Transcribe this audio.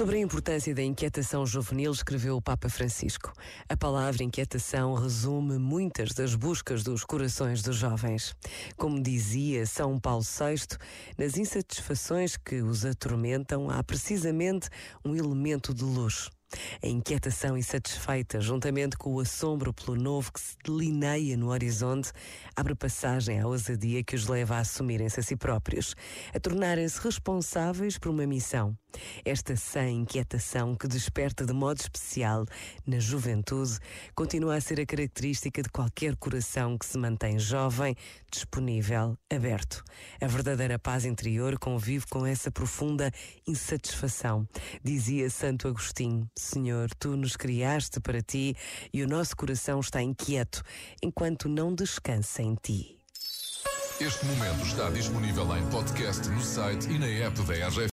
Sobre a importância da inquietação juvenil, escreveu o Papa Francisco. A palavra inquietação resume muitas das buscas dos corações dos jovens. Como dizia São Paulo VI, nas insatisfações que os atormentam há precisamente um elemento de luz. A inquietação insatisfeita, juntamente com o assombro pelo novo que se delineia no horizonte, abre passagem à ousadia que os leva a assumirem-se a si próprios, a tornarem-se responsáveis por uma missão. Esta sã inquietação que desperta de modo especial na juventude continua a ser a característica de qualquer coração que se mantém jovem, disponível, aberto. A verdadeira paz interior convive com essa profunda insatisfação. Dizia Santo Agostinho: Senhor, tu nos criaste para ti e o nosso coração está inquieto enquanto não descansa em ti. Este momento está disponível em podcast no site e na app da RGF.